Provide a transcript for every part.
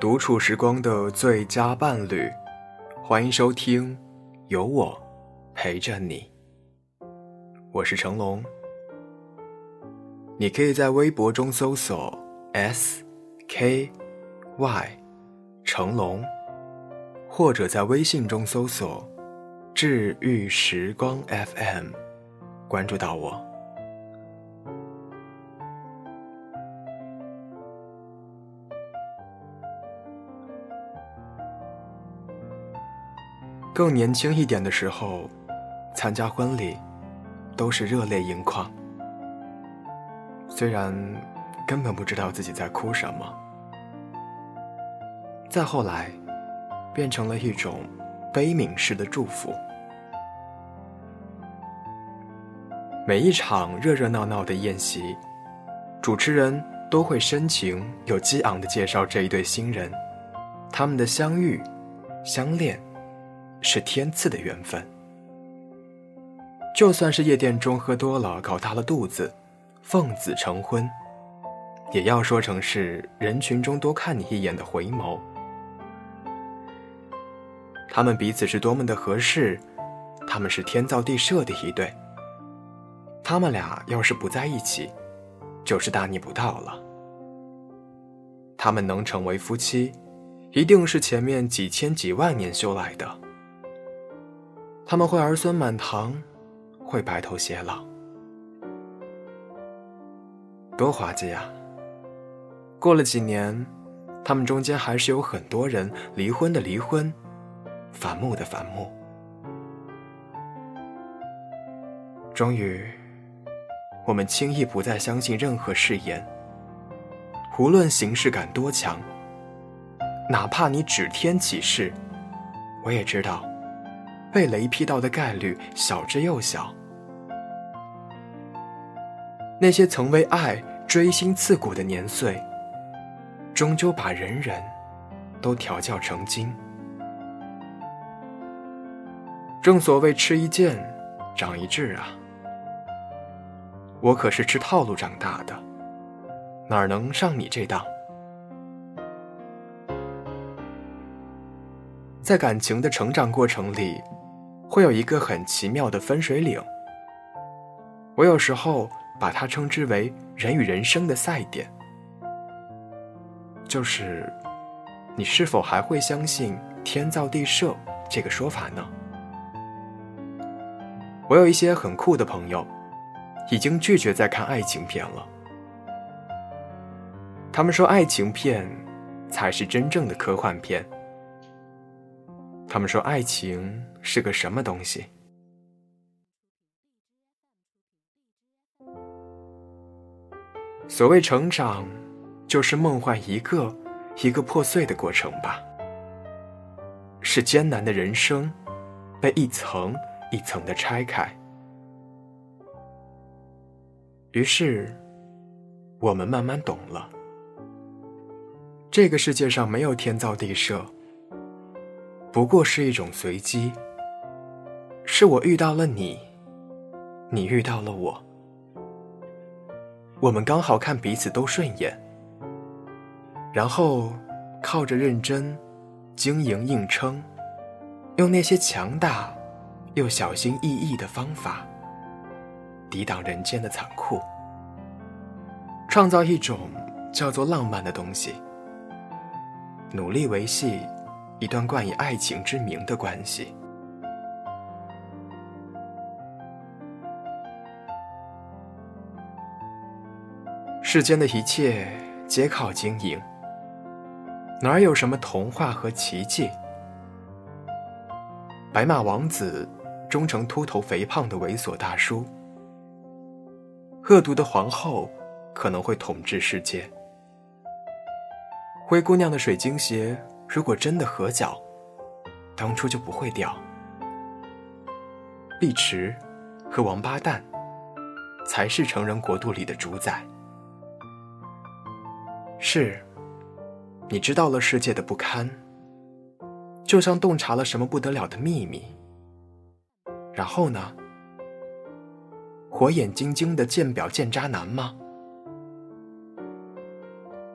独处时光的最佳伴侣，欢迎收听，有我陪着你。我是成龙，你可以在微博中搜索 S K Y 成龙，或者在微信中搜索治愈时光 FM，关注到我。更年轻一点的时候，参加婚礼都是热泪盈眶。虽然根本不知道自己在哭什么，再后来变成了一种悲悯式的祝福。每一场热热闹闹的宴席，主持人都会深情又激昂的介绍这一对新人，他们的相遇、相恋。是天赐的缘分。就算是夜店中喝多了，搞大了肚子，奉子成婚，也要说成是人群中多看你一眼的回眸。他们彼此是多么的合适，他们是天造地设的一对。他们俩要是不在一起，就是大逆不道了。他们能成为夫妻，一定是前面几千几万年修来的。他们会儿孙满堂，会白头偕老，多滑稽呀！过了几年，他们中间还是有很多人离婚的离婚，反目的反目。终于，我们轻易不再相信任何誓言，无论形式感多强，哪怕你指天起誓，我也知道。被雷劈到的概率小之又小。那些曾为爱锥心刺骨的年岁，终究把人人都调教成精。正所谓吃一堑，长一智啊！我可是吃套路长大的，哪能上你这当？在感情的成长过程里。会有一个很奇妙的分水岭，我有时候把它称之为人与人生的赛点，就是你是否还会相信天造地设这个说法呢？我有一些很酷的朋友，已经拒绝再看爱情片了，他们说爱情片才是真正的科幻片。他们说：“爱情是个什么东西？所谓成长，就是梦幻一个一个破碎的过程吧。是艰难的人生，被一层一层的拆开。于是，我们慢慢懂了，这个世界上没有天造地设。”不过是一种随机，是我遇到了你，你遇到了我，我们刚好看彼此都顺眼，然后靠着认真经营硬撑，用那些强大又小心翼翼的方法，抵挡人间的残酷，创造一种叫做浪漫的东西，努力维系。一段冠以爱情之名的关系。世间的一切皆靠经营，哪有什么童话和奇迹？白马王子终成秃头肥胖的猥琐大叔，恶毒的皇后可能会统治世界，灰姑娘的水晶鞋。如果真的合脚，当初就不会掉。碧池和王八蛋才是成人国度里的主宰。是，你知道了世界的不堪，就像洞察了什么不得了的秘密。然后呢？火眼金睛的鉴表见渣男吗？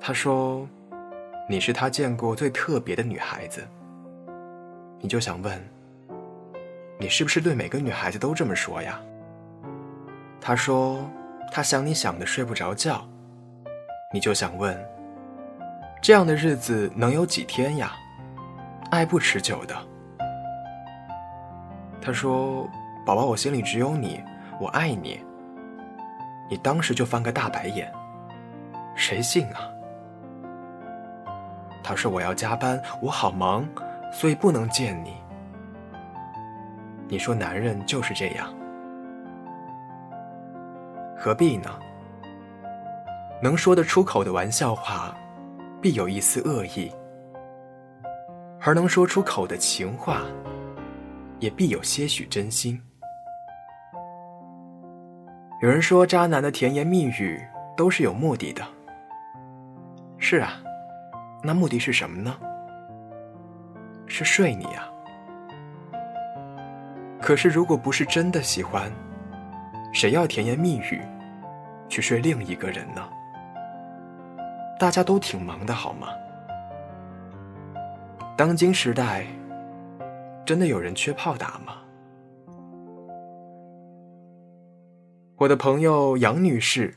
他说。你是他见过最特别的女孩子，你就想问：你是不是对每个女孩子都这么说呀？他说他想你想的睡不着觉，你就想问：这样的日子能有几天呀？爱不持久的。他说：“宝宝，我心里只有你，我爱你。”你当时就翻个大白眼，谁信啊？他说：“我要加班，我好忙，所以不能见你。”你说：“男人就是这样，何必呢？能说得出口的玩笑话，必有一丝恶意；而能说出口的情话。”也必有些许真心。有人说，渣男的甜言蜜语都是有目的的。是啊，那目的是什么呢？是睡你啊。可是，如果不是真的喜欢，谁要甜言蜜语去睡另一个人呢？大家都挺忙的，好吗？当今时代。真的有人缺炮打吗？我的朋友杨女士，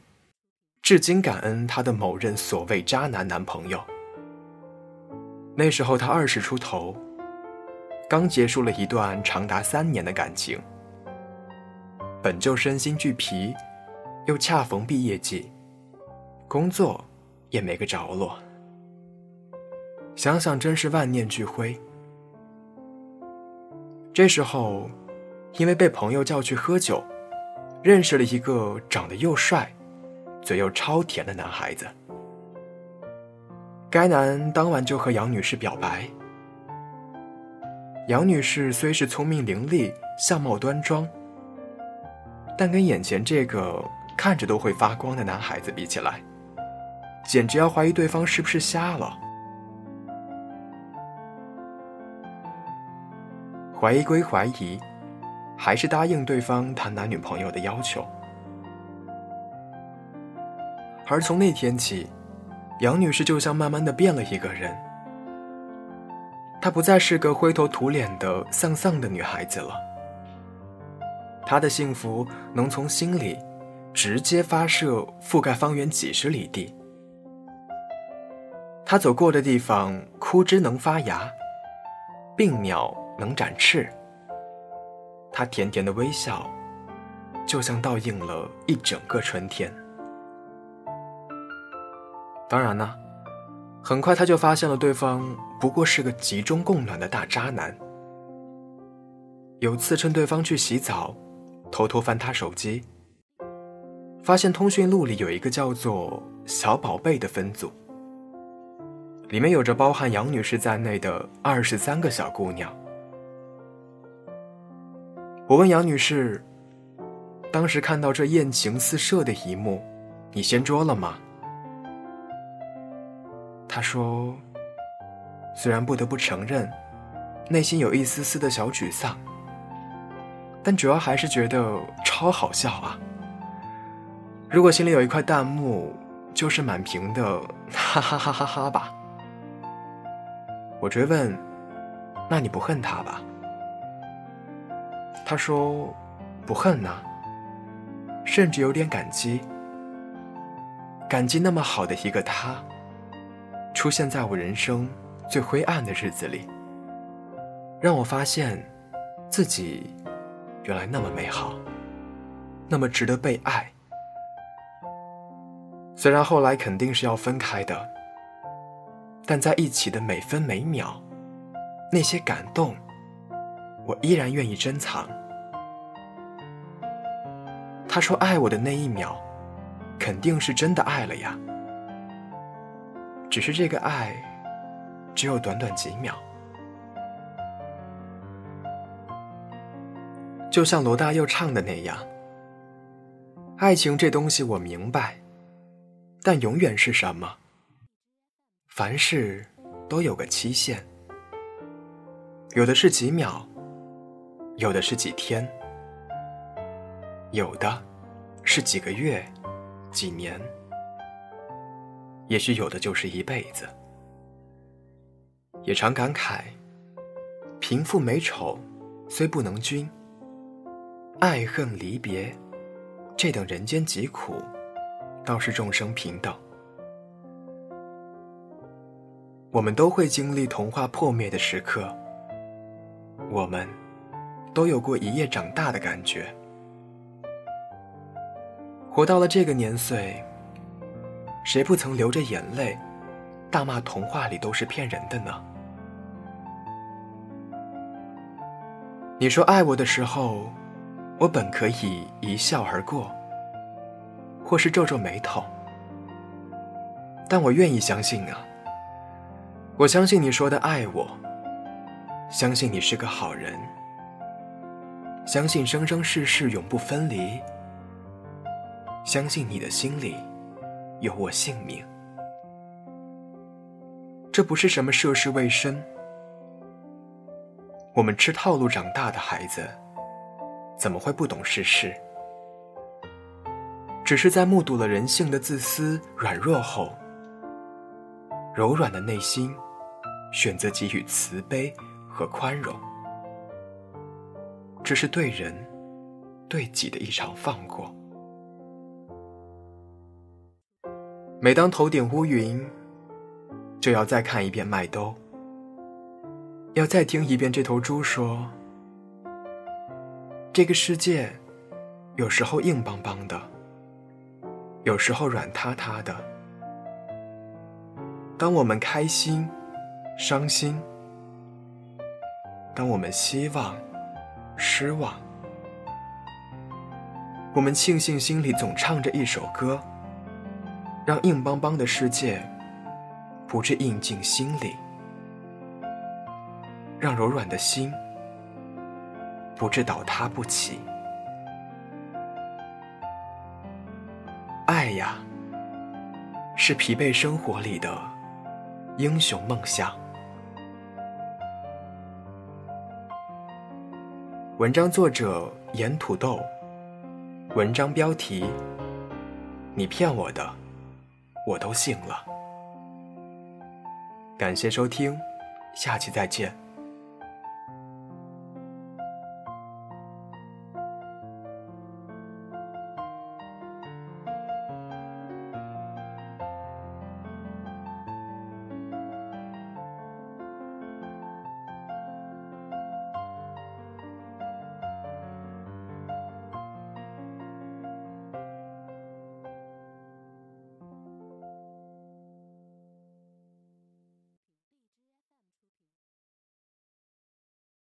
至今感恩她的某任所谓渣男男朋友。那时候她二十出头，刚结束了一段长达三年的感情，本就身心俱疲，又恰逢毕业季，工作也没个着落，想想真是万念俱灰。这时候，因为被朋友叫去喝酒，认识了一个长得又帅、嘴又超甜的男孩子。该男当晚就和杨女士表白。杨女士虽是聪明伶俐、相貌端庄，但跟眼前这个看着都会发光的男孩子比起来，简直要怀疑对方是不是瞎了。怀疑归怀疑，还是答应对方谈男女朋友的要求。而从那天起，杨女士就像慢慢的变了一个人。她不再是个灰头土脸的丧丧的女孩子了。她的幸福能从心里直接发射，覆盖方圆几十里地。他走过的地方，枯枝能发芽，病鸟。能展翅，他甜甜的微笑，就像倒映了一整个春天。当然呢，很快他就发现了对方不过是个集中供暖的大渣男。有次趁对方去洗澡，偷偷翻他手机，发现通讯录里有一个叫做“小宝贝”的分组，里面有着包含杨女士在内的二十三个小姑娘。我问杨女士：“当时看到这艳情四射的一幕，你掀桌了吗？”她说：“虽然不得不承认，内心有一丝丝的小沮丧，但主要还是觉得超好笑啊！如果心里有一块弹幕，就是满屏的哈哈哈哈哈吧。”我追问：“那你不恨他吧？”他说：“不恨呐，甚至有点感激。感激那么好的一个他，出现在我人生最灰暗的日子里，让我发现自己原来那么美好，那么值得被爱。虽然后来肯定是要分开的，但在一起的每分每秒，那些感动。”我依然愿意珍藏。他说爱我的那一秒，肯定是真的爱了呀。只是这个爱，只有短短几秒。就像罗大佑唱的那样，爱情这东西我明白，但永远是什么？凡事都有个期限，有的是几秒。有的是几天，有的是几个月、几年，也许有的就是一辈子。也常感慨：贫富美丑虽不能均，爱恨离别这等人间疾苦，倒是众生平等。我们都会经历童话破灭的时刻，我们都有过一夜长大的感觉。活到了这个年岁，谁不曾流着眼泪，大骂童话里都是骗人的呢？你说爱我的时候，我本可以一笑而过，或是皱皱眉头，但我愿意相信啊。我相信你说的爱我，相信你是个好人，相信生生世世永不分离，相信你的心里有我性命。这不是什么涉世未深，我们吃套路长大的孩子，怎么会不懂世事？只是在目睹了人性的自私软弱后，柔软的内心。选择给予慈悲和宽容，这是对人、对己的一场放过。每当头顶乌云，就要再看一遍麦兜，要再听一遍这头猪说：“这个世界，有时候硬邦邦的，有时候软塌塌的。当我们开心。”伤心。当我们希望、失望，我们庆幸心里总唱着一首歌，让硬邦邦的世界不致印进心里，让柔软的心不致倒塌不起。爱呀，是疲惫生活里的英雄梦想。文章作者盐土豆，文章标题：你骗我的，我都信了。感谢收听，下期再见。